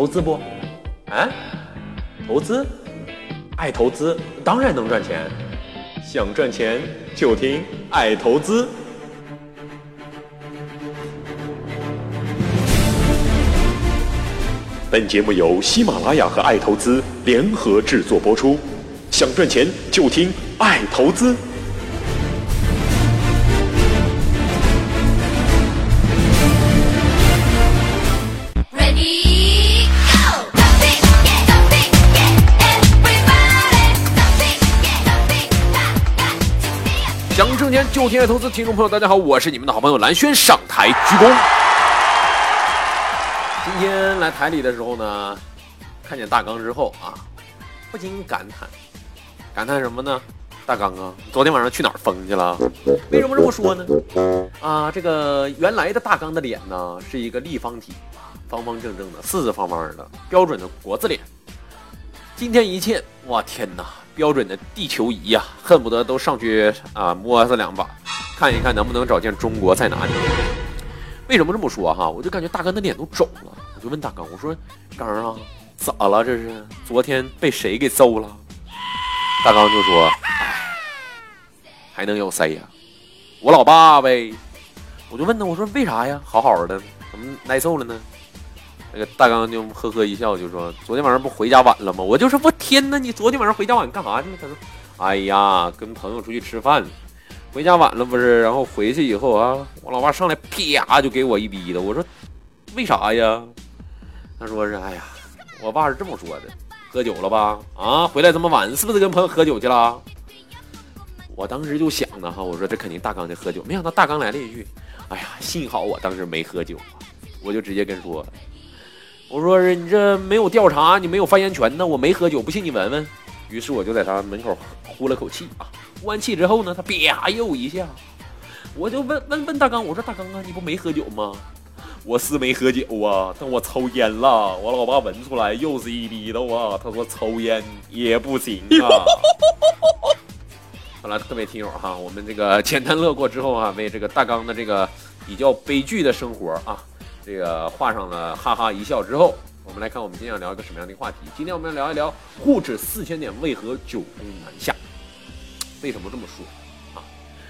投资不？啊？投资？爱投资当然能赚钱，想赚钱就听爱投资。本节目由喜马拉雅和爱投资联合制作播出，想赚钱就听爱投资。挣钱就听爱投资，听众朋友，大家好，我是你们的好朋友蓝轩，上台鞠躬。今天来台里的时候呢，看见大纲之后啊，不禁感叹，感叹什么呢？大刚啊，昨天晚上去哪儿疯去了？为什么这么说呢？啊，这个原来的大刚的脸呢，是一个立方体，方方正正的，四四方方的，标准的国字脸。今天一见，哇天哪，标准的地球仪呀、恨不得都上去啊摸它两把，看一看能不能找见中国在哪里。为什么这么说哈？我就感觉大刚的脸都肿了，我就问大刚，我说刚啊，咋了这是？昨天被谁给揍了？大刚就说，还能有谁呀？我老爸呗。我就问他，我说为啥呀？好好的，怎么挨揍了呢？那个大刚就呵呵一笑，就说：“昨天晚上不回家晚了吗？”我就说：“我天哪，你昨天晚上回家晚干啥去了？”他说：“哎呀，跟朋友出去吃饭了，回家晚了不是？然后回去以后啊，我老爸上来啪就给我一逼的。我说：为啥呀？他说是：哎呀，我爸是这么说的，喝酒了吧？啊，回来这么晚，是不是跟朋友喝酒去了？我当时就想呢哈，我说这肯定大刚在喝酒，没想到大刚来了一句：哎呀，幸好我当时没喝酒！我就直接跟说。我说你这没有调查，你没有发言权呢。我没喝酒，不信你闻闻。于是我就在他门口呼了口气啊，呼完气之后呢，他啪又一下，我就问问问大刚，我说大刚啊，你不没喝酒吗？我是没喝酒啊，但我抽烟了。我老爸闻出来又是一逼的啊，他说抽烟也不行啊。好了，各位听友哈，我们这个简单乐过之后啊，为这个大刚的这个比较悲剧的生活啊，这个画上了哈哈一笑之后，我们来看我们今天要聊一个什么样的话题？今天我们要聊一聊沪指四千点为何久攻难下？为什么这么说啊？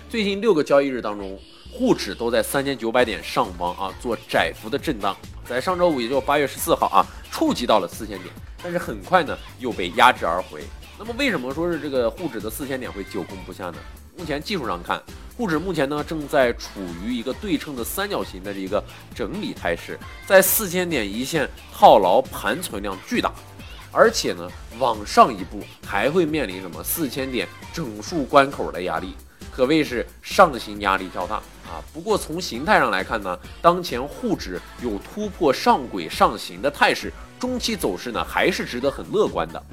最近六个交易日当中，沪指都在三千九百点上方啊做窄幅的震荡，在上周五也就八月十四号啊触及到了四千点，但是很快呢又被压制而回。那么为什么说是这个沪指的四千点会久攻不下呢？目前技术上看，沪指目前呢正在处于一个对称的三角形的这个整理态势，在四千点一线套牢盘存量巨大，而且呢往上一步还会面临什么四千点整数关口的压力，可谓是上行压力较大啊。不过从形态上来看呢，当前沪指有突破上轨上行的态势，中期走势呢还是值得很乐观的。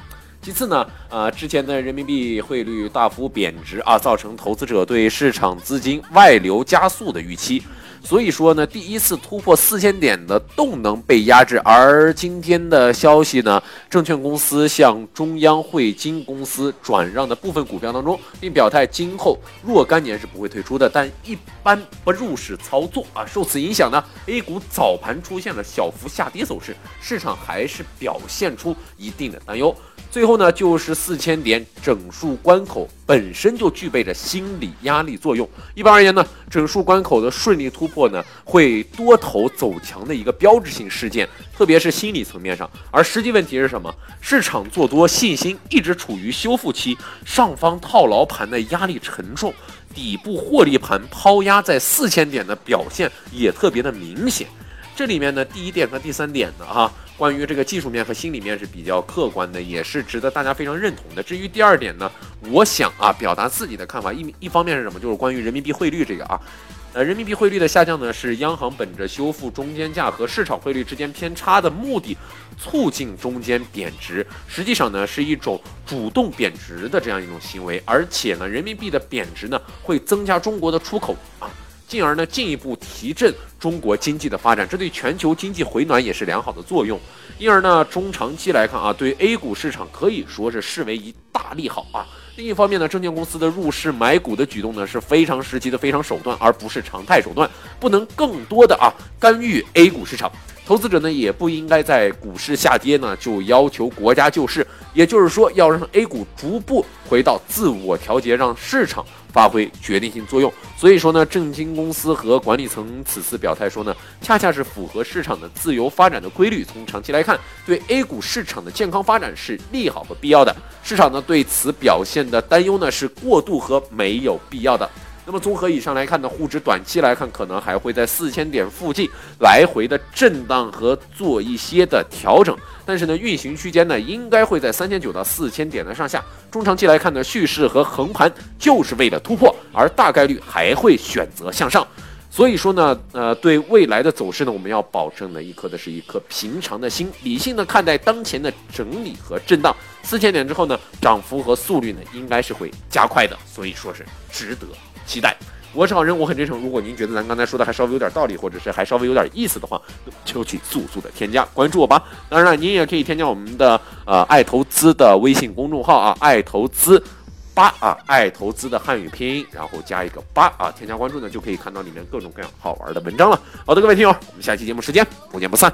其次呢，呃，之前的人民币汇率大幅贬值啊，造成投资者对市场资金外流加速的预期，所以说呢，第一次突破四千点的动能被压制。而今天的消息呢，证券公司向中央汇金公司转让的部分股票当中，并表态今后若干年是不会退出的，但一般不入市操作啊。受此影响呢，A 股早盘出现了小幅下跌走势，市场还是表现出一定的担忧。最后呢，就是四千点整数关口本身就具备着心理压力作用。一般而言呢，整数关口的顺利突破呢，会多头走强的一个标志性事件，特别是心理层面上。而实际问题是什么？市场做多信心一直处于修复期，上方套牢盘的压力沉重，底部获利盘抛压在四千点的表现也特别的明显。这里面呢，第一点和第三点呢，哈，关于这个技术面和心理面是比较客观的，也是值得大家非常认同的。至于第二点呢，我想啊，表达自己的看法，一一方面是什么？就是关于人民币汇率这个啊，呃，人民币汇率的下降呢，是央行本着修复中间价和市场汇率之间偏差的目的，促进中间贬值，实际上呢是一种主动贬值的这样一种行为，而且呢，人民币的贬值呢会增加中国的出口啊。进而呢，进一步提振中国经济的发展，这对全球经济回暖也是良好的作用。因而呢，中长期来看啊，对 A 股市场可以说是视为一大利好啊。另一方面呢，证券公司的入市买股的举动呢是非常时期的非常手段，而不是常态手段，不能更多的啊干预 A 股市场。投资者呢也不应该在股市下跌呢就要求国家救市，也就是说要让 A 股逐步回到自我调节，让市场发挥决定性作用。所以说呢，证金公司和管理层此次表态说呢，恰恰是符合市场的自由发展的规律。从长期来看，对 A 股市场的健康发展是利好和必要的。市场呢对此表现的担忧呢是过度和没有必要的。那么综合以上来看呢，沪指短期来看可能还会在四千点附近来回的震荡和做一些的调整，但是呢，运行区间呢应该会在三千九到四千点的上下。中长期来看呢，蓄势和横盘就是为了突破，而大概率还会选择向上。所以说呢，呃，对未来的走势呢，我们要保证的一颗的是一颗平常的心，理性的看待当前的整理和震荡。四千点之后呢，涨幅和速率呢应该是会加快的，所以说是值得期待。我是好人，我很真诚。如果您觉得咱刚才说的还稍微有点道理，或者是还稍微有点意思的话，就去速速的添加关注我吧。当然了，您也可以添加我们的呃爱投资的微信公众号啊，爱投资 八啊，爱投资的汉语拼音，然后加一个八啊，添加关注呢就可以看到里面各种各样好玩的文章了。好的，各位听友，我们下期节目时间不见不散。